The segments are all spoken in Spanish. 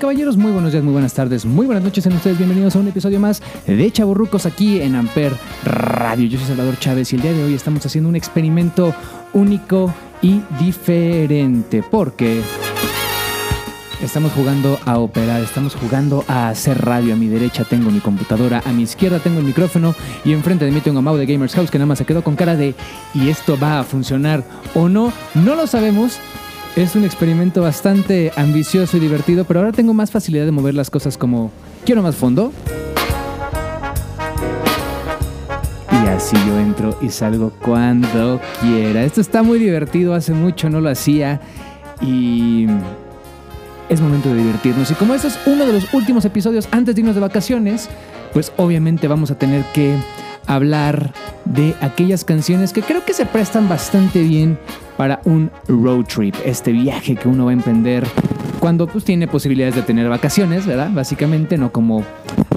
Caballeros, muy buenos días, muy buenas tardes, muy buenas noches en ustedes. Bienvenidos a un episodio más de Chaburrucos aquí en Amper Radio. Yo soy Salvador Chávez y el día de hoy estamos haciendo un experimento único y diferente porque estamos jugando a operar, estamos jugando a hacer radio. A mi derecha tengo mi computadora, a mi izquierda tengo el micrófono y enfrente de mí tengo a Mau de Gamers House que nada más se quedó con cara de ¿y esto va a funcionar o no? No lo sabemos. Es un experimento bastante ambicioso y divertido, pero ahora tengo más facilidad de mover las cosas como quiero más fondo. Y así yo entro y salgo cuando quiera. Esto está muy divertido, hace mucho no lo hacía y es momento de divertirnos. Y como este es uno de los últimos episodios antes de irnos de vacaciones, pues obviamente vamos a tener que hablar de aquellas canciones que creo que se prestan bastante bien para un road trip, este viaje que uno va a emprender cuando pues tiene posibilidades de tener vacaciones, ¿verdad? Básicamente, no como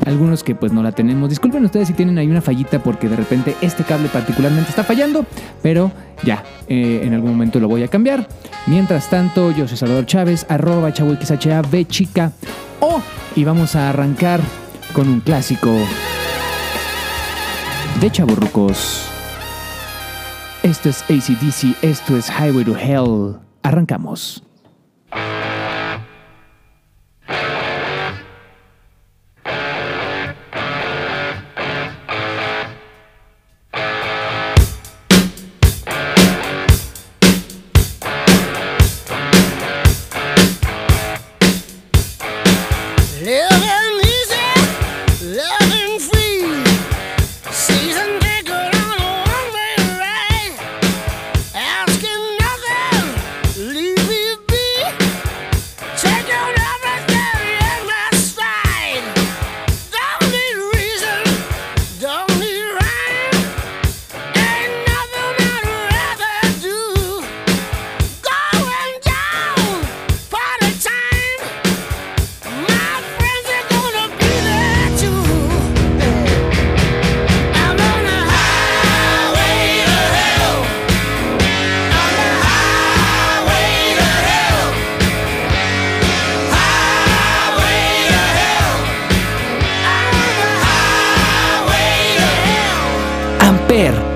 algunos que pues no la tenemos. Disculpen ustedes si tienen ahí una fallita porque de repente este cable particularmente está fallando, pero ya, eh, en algún momento lo voy a cambiar. Mientras tanto, yo soy Salvador Chávez, arroba chabuxhab chica o y vamos a arrancar con un clásico de Chaburrucos. Esto es ACDC, esto es Highway to Hell. Arrancamos.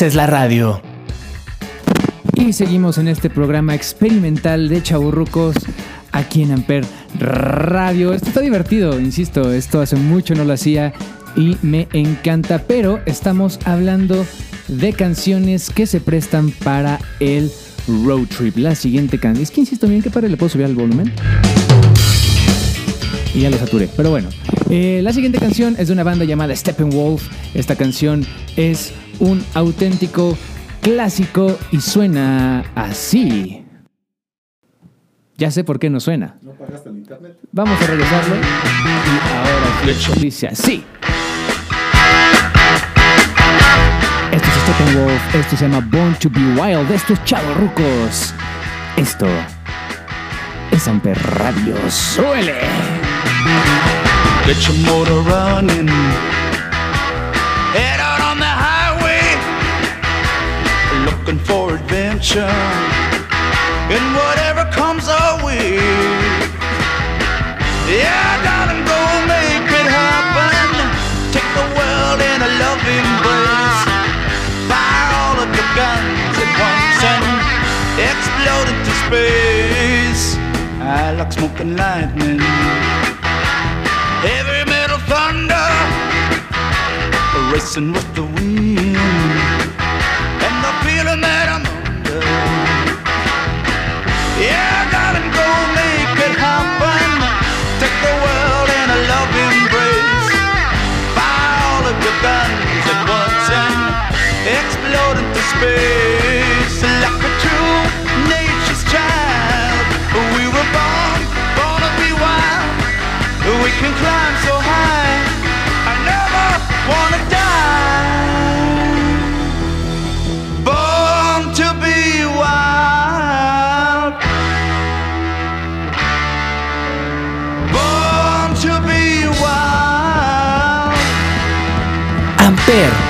Haces la radio. Y seguimos en este programa experimental de Chaburrucos aquí en Amper Radio. Esto está divertido, insisto, esto hace mucho no lo hacía y me encanta, pero estamos hablando de canciones que se prestan para el road trip. La siguiente canción. Es que insisto bien que para le puedo subir al volumen. Y ya lo saturé. Pero bueno, eh, la siguiente canción es de una banda llamada Steppenwolf. Esta canción es un auténtico clásico y suena así. Ya sé por qué no suena. ¿No pagaste el internet? Vamos a regresarlo. Y ahora sí, dice así. Esto es Steppenwolf. Esto se llama Born to be Wild. Esto es Chavo Rucos. Esto es Amper Radio. ¡Suele! Get your motor running. Looking for adventure. And whatever comes our way. Yeah, darling, go make it happen. Take the world in a loving embrace. Fire all of your guns at once and explode into space. I like smoking lightning heavy metal thunder racing with the wind like a true nature's child. We were born, born to be wild. We can climb so high. I never wanna die. Born to be wild. Born to be wild. Amper.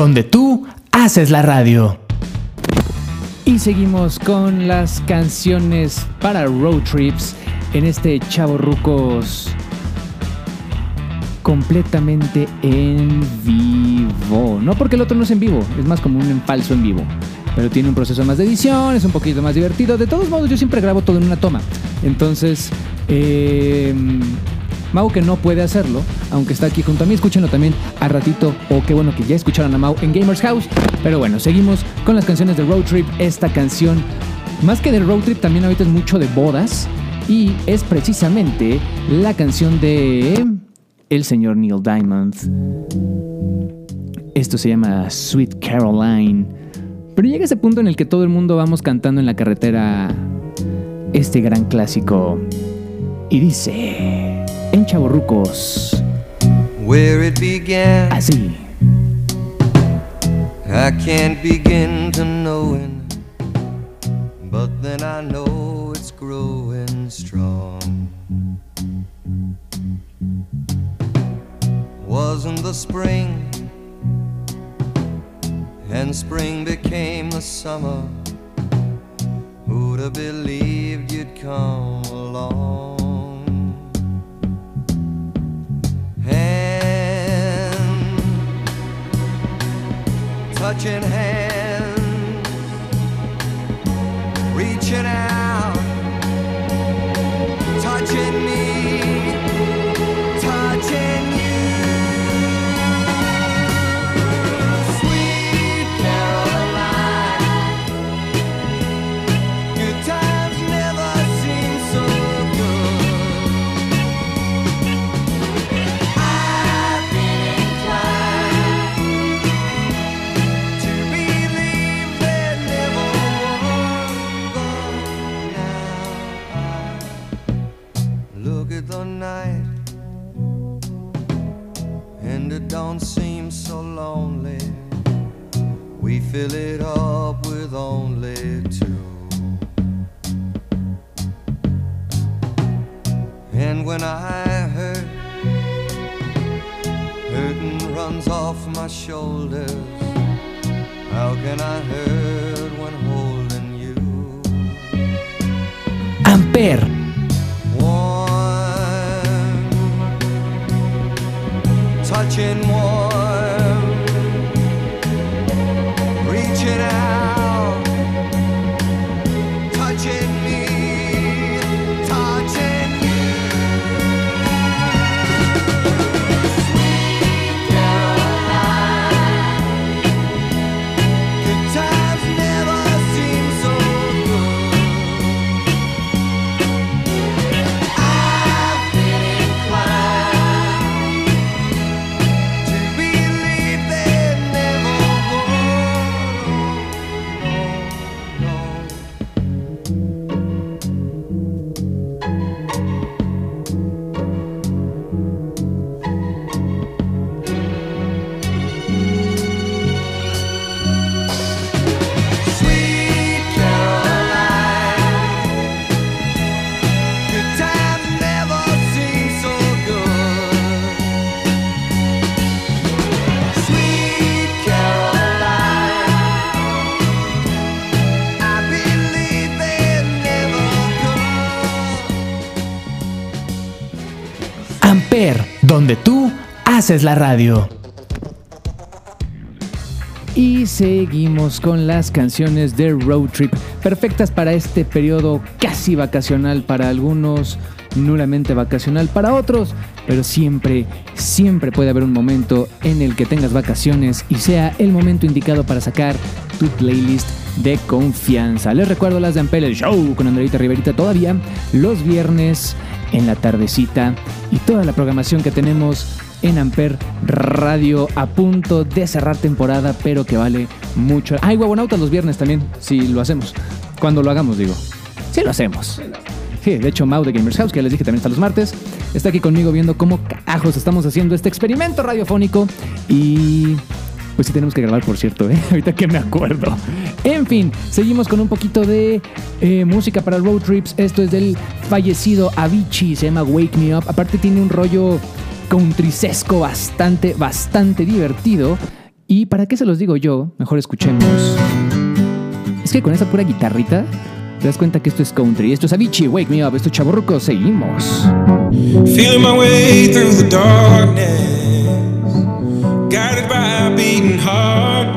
Donde tú haces la radio. Y seguimos con las canciones para road trips en este Chavo Rucos completamente en vivo. No porque el otro no es en vivo, es más como un falso en vivo. Pero tiene un proceso más de edición, es un poquito más divertido. De todos modos, yo siempre grabo todo en una toma. Entonces, eh, Mau que no puede hacerlo, aunque está aquí junto a mí, escúchenlo también a ratito, o qué bueno que ya escucharon a Mau en Gamers House. Pero bueno, seguimos con las canciones de Road Trip. Esta canción, más que de Road Trip, también ahorita es mucho de bodas. Y es precisamente la canción de el señor Neil Diamond. Esto se llama Sweet Caroline. Pero llega ese punto en el que todo el mundo vamos cantando en la carretera este gran clásico y dice, en Chaborrucos, Where it began, así. I can't begin to knowing, but then I know it's growing strong. Wasn't the spring, and spring became the summer. Who'd have believed you'd come along? Touching hands, reaching out, touching me, fill it up with only two. And when I hurt, hurting runs off my shoulders. How can I hurt when holding you? Amper, Warm, touching haces la radio. Y seguimos con las canciones de Road Trip, perfectas para este periodo casi vacacional para algunos, nulamente vacacional para otros, pero siempre, siempre puede haber un momento en el que tengas vacaciones y sea el momento indicado para sacar tu playlist de confianza. Les recuerdo las de Ampel, el show con Andreita Riverita todavía los viernes en la tardecita y toda la programación que tenemos en Amper Radio a punto de cerrar temporada, pero que vale mucho. Ay, huevonautas los viernes también, si lo hacemos. Cuando lo hagamos, digo. Sí lo hacemos. Sí, de hecho, Mau de Gamers House, que ya les dije también está los martes, está aquí conmigo viendo cómo carajos estamos haciendo este experimento radiofónico. Y pues sí tenemos que grabar, por cierto, ¿eh? ahorita que me acuerdo. En fin, seguimos con un poquito de eh, música para road trips. Esto es del fallecido Avicii, se llama Wake Me Up. Aparte tiene un rollo countrysesco bastante, bastante divertido. ¿Y para qué se los digo yo? Mejor escuchemos. Es que con esa pura guitarrita te das cuenta que esto es country. Esto es Avicii, Wake Me Up. Esto es Chaborruco. Seguimos. Feeling my way through the darkness, guided by a beating heart.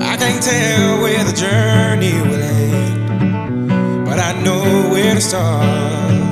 I can't tell where the journey will end, but I know where to start.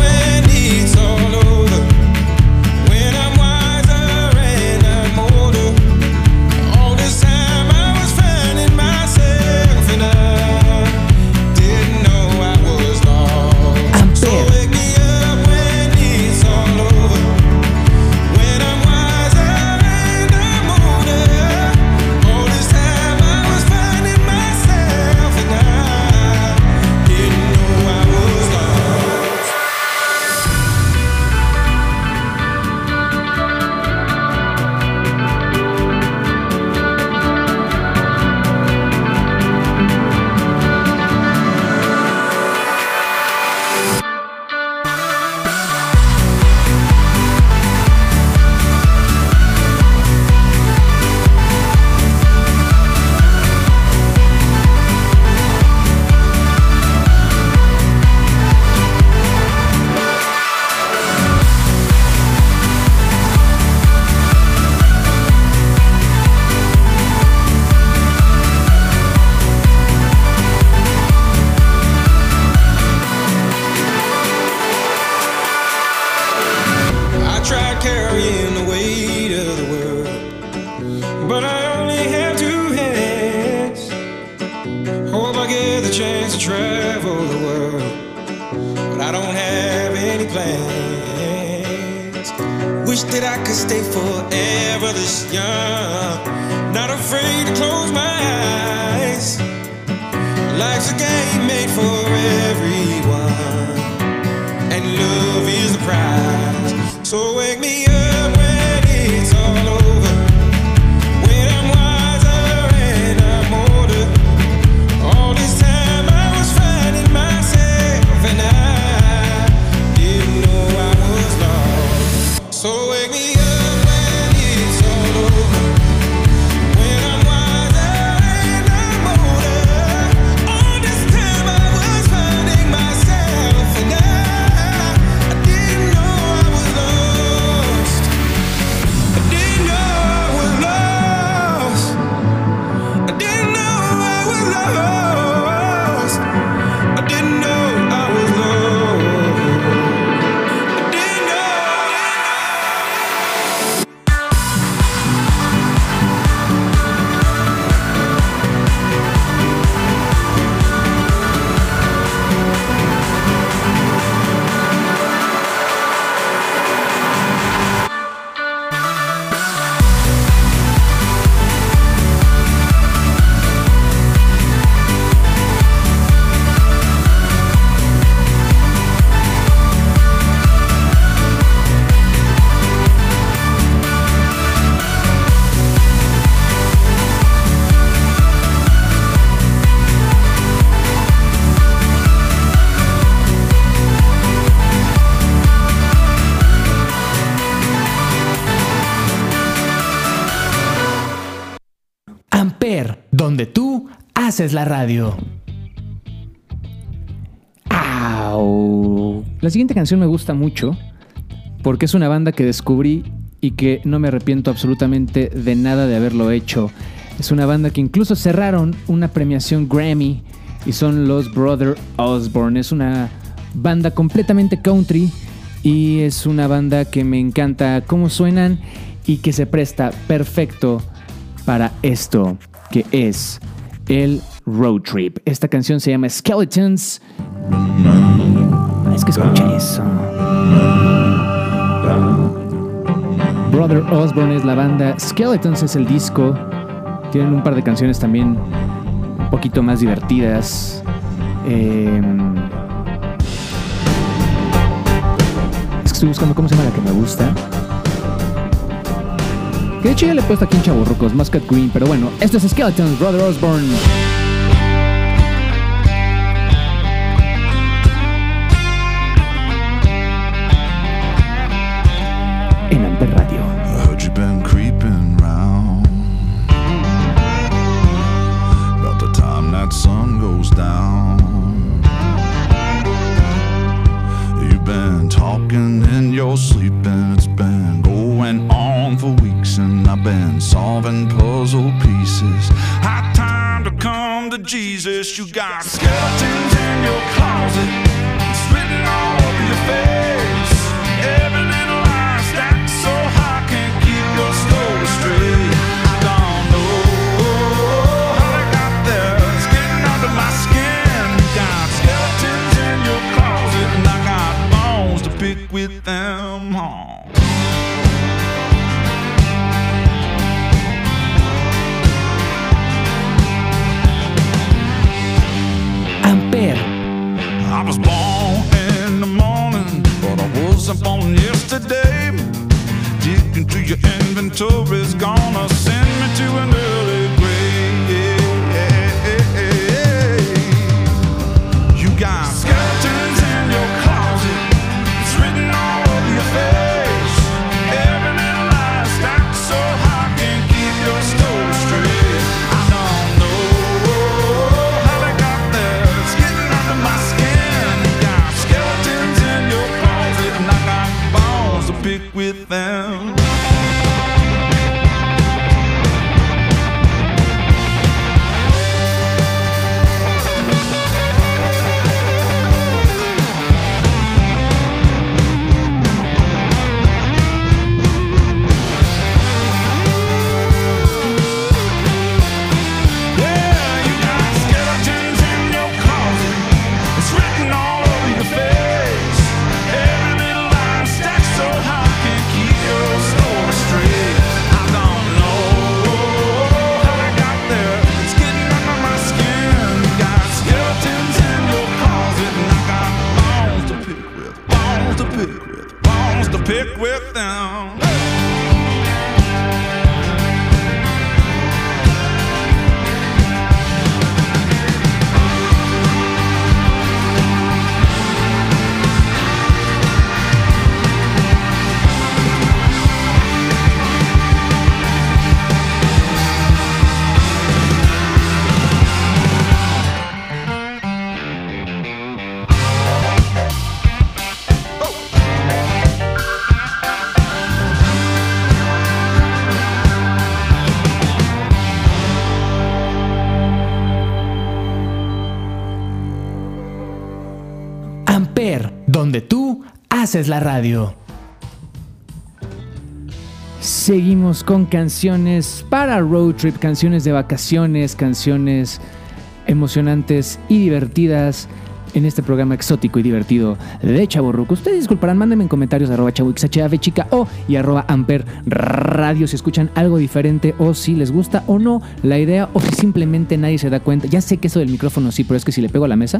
Amper, donde tú haces la radio. Au. La siguiente canción me gusta mucho porque es una banda que descubrí y que no me arrepiento absolutamente de nada de haberlo hecho. Es una banda que incluso cerraron una premiación Grammy y son los Brother Osborne. Es una banda completamente country y es una banda que me encanta cómo suenan y que se presta perfecto para esto que es el road trip. Esta canción se llama Skeletons. Es que escucha eso. Brother Osborne es la banda, Skeletons es el disco. Tienen un par de canciones también un poquito más divertidas. Eh, es que estoy buscando cómo se llama la que me gusta. Que de hecho ya le he puesto aquí en Chaburrucos, Muscat Green, pero bueno, esto es Skeletons, Brother Osborne. Solving puzzle pieces. High time to come to Jesus. You got skeletons in your closet, inventory's gonna haces la radio. Seguimos con canciones para road trip, canciones de vacaciones, canciones emocionantes y divertidas en este programa exótico y divertido de Chaborruco. Ustedes disculparán, mándenme en comentarios arroba chabuixhf chica o y arroba amper radio si escuchan algo diferente o si les gusta o no la idea o si simplemente nadie se da cuenta. Ya sé que eso del micrófono sí, pero es que si le pego a la mesa,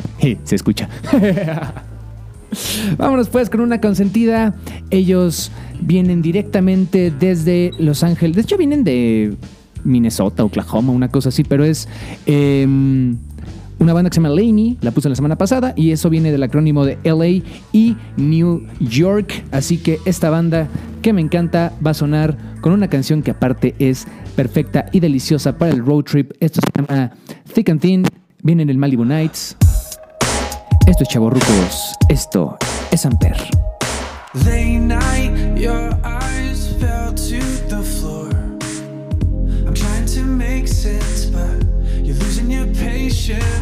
se escucha. Vámonos pues con una consentida. Ellos vienen directamente desde Los Ángeles. De hecho, vienen de Minnesota, Oklahoma, una cosa así, pero es eh, una banda que se llama Laney. La puse la semana pasada y eso viene del acrónimo de LA y New York. Así que esta banda que me encanta va a sonar con una canción que aparte es perfecta y deliciosa para el road trip. Esto se llama Thick and Thin. Viene en el Malibu Nights. Esto es Chaborrucos. Esto es Amper. Night, your eyes fell to the floor. I'm trying to make sense, but you're losing your patience.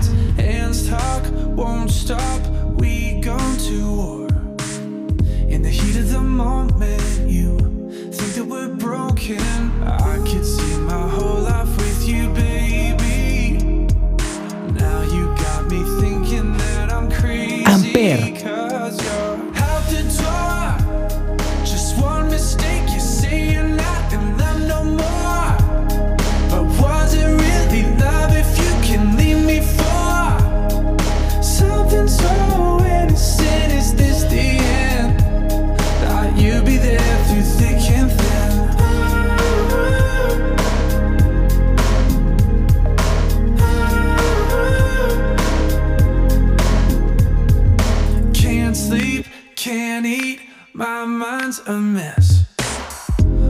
My mind's a mess.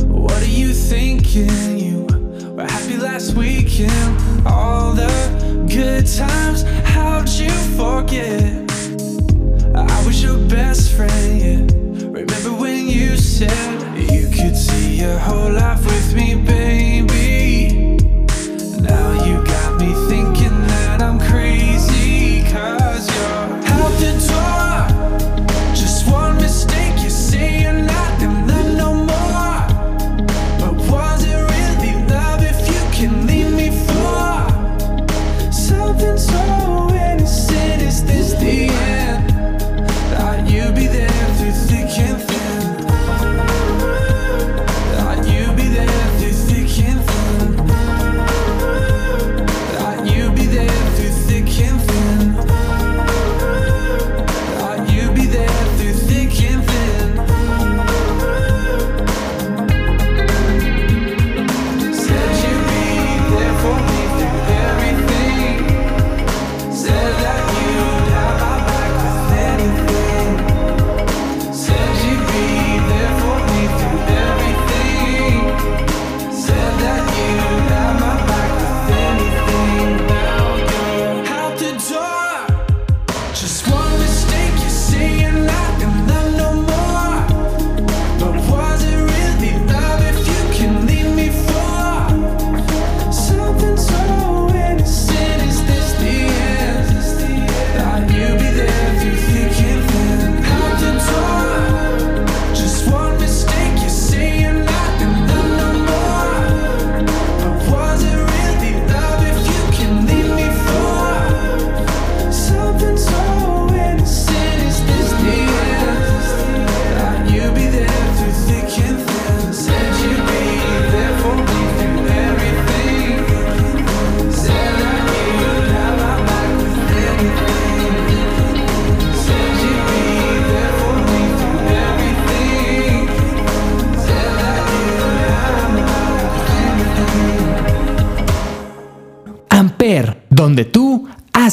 What are you thinking? You were happy last weekend. All the good times, how'd you forget? I was your best friend, yeah. Remember when you said you could see your whole life with me, baby?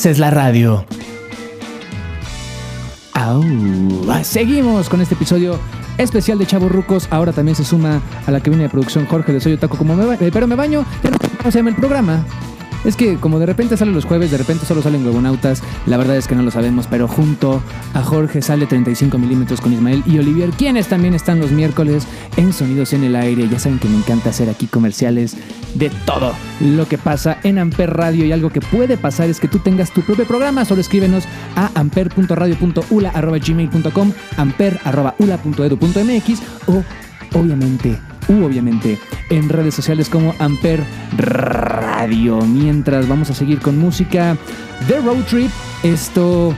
Haces la radio. Au. Ah, Seguimos con este episodio especial de Chavos Rucos. Ahora también se suma a la que viene de producción Jorge de Soy Otaku como me ba- eh, pero me baño. Ya no se llama el programa. Es que como de repente sale los jueves, de repente solo salen huevonautas, la verdad es que no lo sabemos, pero junto a Jorge sale 35 milímetros con Ismael y Olivier, quienes también están los miércoles en Sonidos en el Aire. Ya saben que me encanta hacer aquí comerciales de todo lo que pasa en Amper Radio y algo que puede pasar es que tú tengas tu propio programa. Solo escríbenos a amper.radio.ula.gmail.com, amper.ula.edu.mx o obviamente, u obviamente, en redes sociales como Amper Radio. Mientras vamos a seguir con música The Road Trip, esto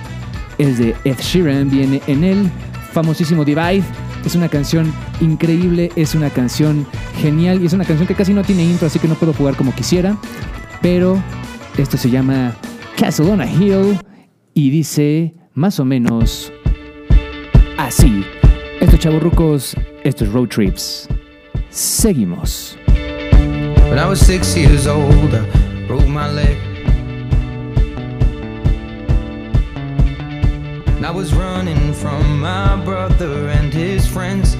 es de Ed Sheeran, viene en el famosísimo Divide. Es una canción increíble, es una canción genial y es una canción que casi no tiene intro, así que no puedo jugar como quisiera. Pero esto se llama Castle on a Hill y dice más o menos así. Estos chavorrucos, estos road trips. Seguimos. When I was six years old, broke my leg. I was running from my brother and his friends.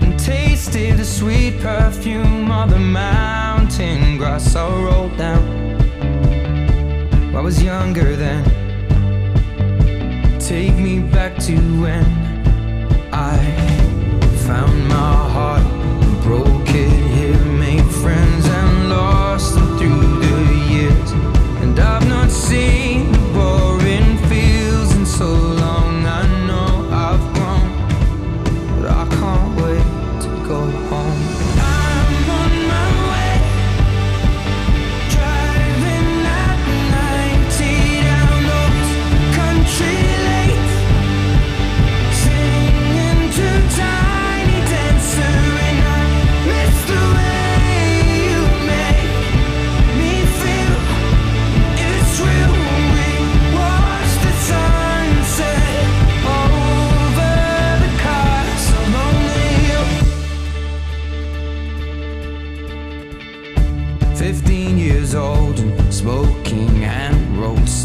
And tasted the sweet perfume of the mountain grass I rolled down. I was younger then. Take me back to when I found my heart, sim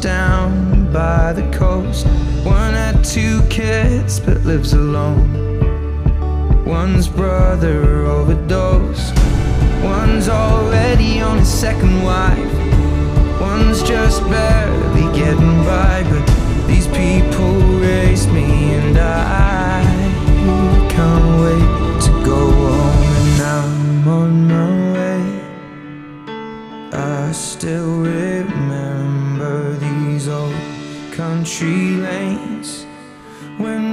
Down by the coast. One had two kids but lives alone. One's brother overdosed. One's already on his second wife. One's just barely getting by. But these people raise me and I can't wait to go home. And I'm on my way. I still remember country lanes. When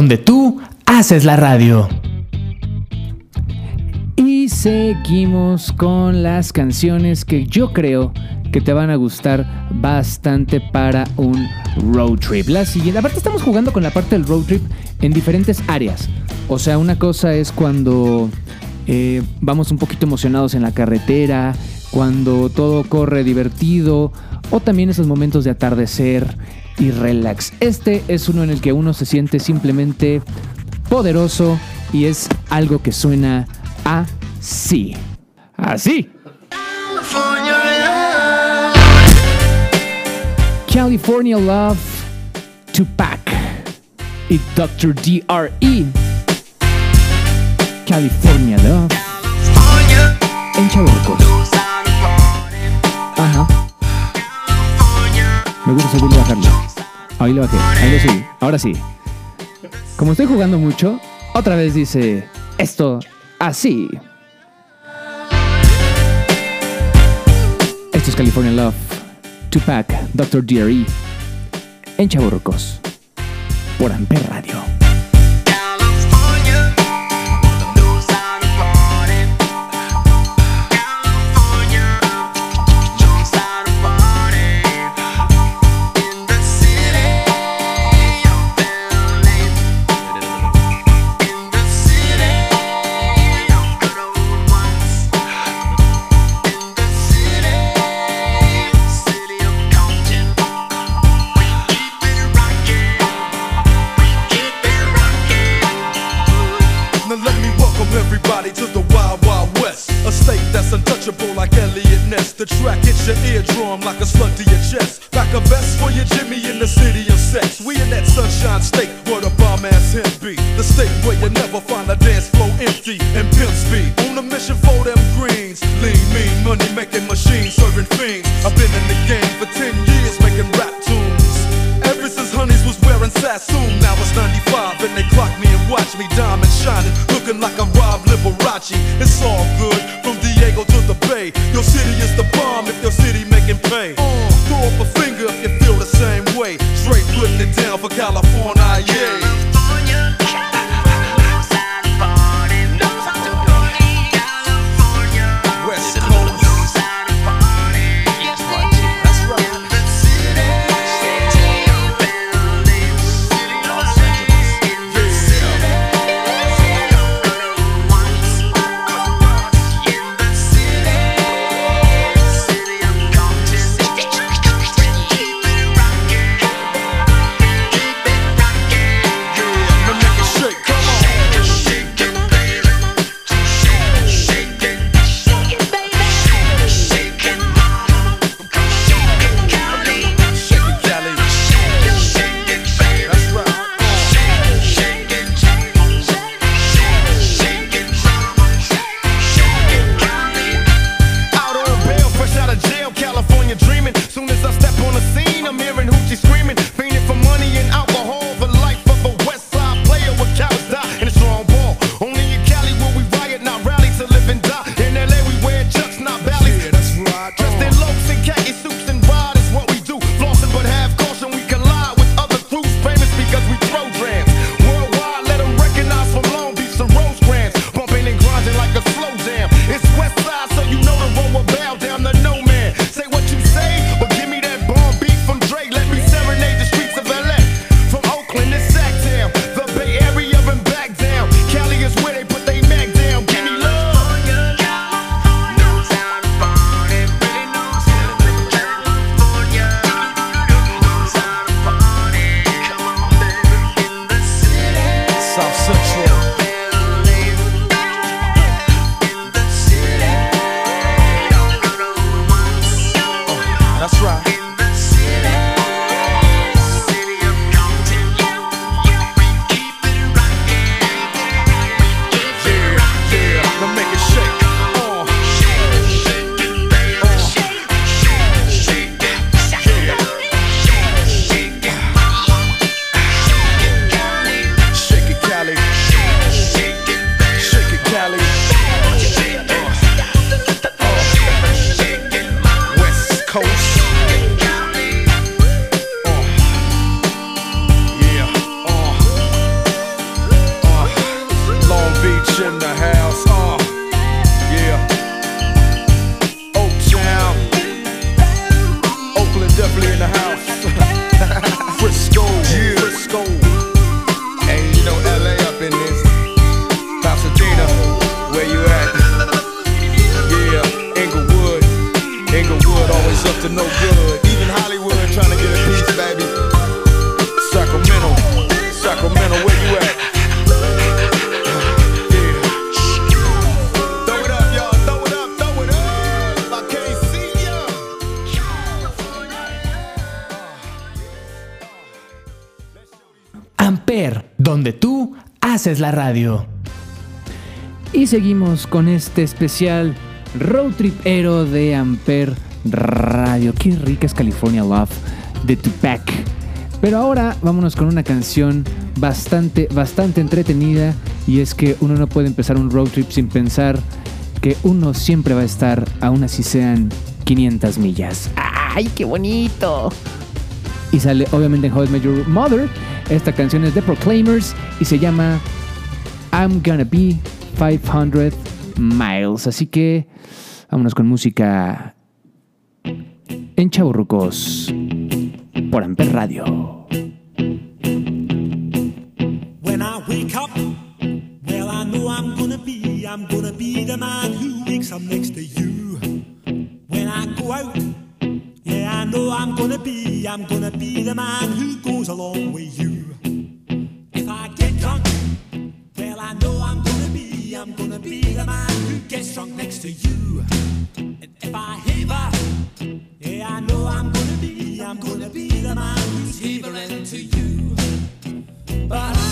donde tú haces la radio. Y seguimos con las canciones que yo creo que te van a gustar bastante para un road trip. La siguiente, aparte estamos jugando con la parte del road trip en diferentes áreas. O sea, una cosa es cuando eh, vamos un poquito emocionados en la carretera, cuando todo corre divertido, o también esos momentos de atardecer, y relax. Este es uno en el que uno se siente simplemente poderoso y es algo que suena así. Así. California Love, California Love Tupac y Dr. DRE. California Love. En Chaburco. Ajá. Me gusta subirlo y bajarlo. Ahí lo bajé, ahí lo subí. Ahora sí. Como estoy jugando mucho, otra vez dice esto así. Esto es California Love, Tupac, Dr. DRE, en Chaburrucos, por Amper Radio. La radio. Y seguimos con este especial road tripero de Amper Radio. Qué rica es California Love de Tupac. Pero ahora vámonos con una canción bastante, bastante entretenida. Y es que uno no puede empezar un road trip sin pensar que uno siempre va a estar, aún así sean 500 millas. ¡Ay, qué bonito! Y sale obviamente en How I Met Your Mother. Esta canción es de Proclaimers y se llama I'm Gonna Be 500 Miles. Así que vámonos con música en Chaburrucos por Amper Radio. When I wake up, well, I know I'm gonna be, I'm gonna be the man who wakes up next to you. When I go out, yeah, I know I'm gonna be, I'm gonna be the man who goes along with you. Who drunk next to you. And if I haver, yeah, I know I'm gonna be, I'm gonna be the man who's havering to you. But I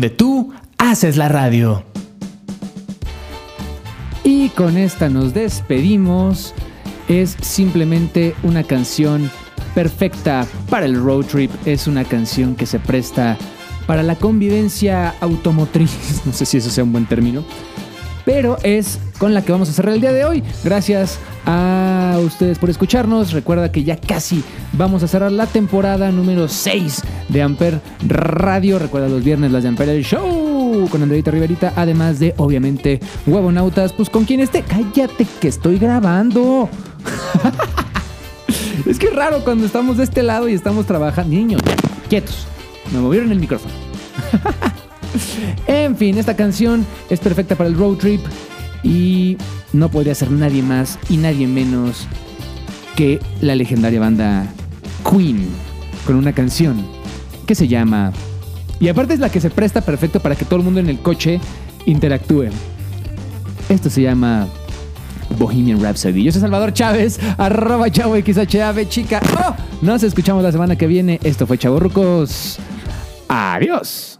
donde tú haces la radio. Y con esta nos despedimos. Es simplemente una canción perfecta para el road trip. Es una canción que se presta para la convivencia automotriz. No sé si eso sea un buen término. Pero es con la que vamos a cerrar el día de hoy. Gracias a ustedes por escucharnos. Recuerda que ya casi vamos a cerrar la temporada número 6 de Amper Radio. Recuerda los viernes las de Amper el Show con Andreita Riverita. Además de, obviamente, Huevonautas. Pues con quien esté. Cállate que estoy grabando. es que es raro cuando estamos de este lado y estamos trabajando. Niños, quietos. Me movieron el micrófono. En fin, esta canción es perfecta para el road trip y no podría ser nadie más y nadie menos que la legendaria banda Queen con una canción que se llama y aparte es la que se presta perfecto para que todo el mundo en el coche interactúe. Esto se llama Bohemian Rhapsody. Yo soy Salvador Chávez, arroba chavo XHAV, chica. ¡Oh! Nos escuchamos la semana que viene. Esto fue Chavorrucos. Adiós.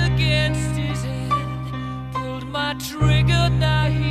triggered now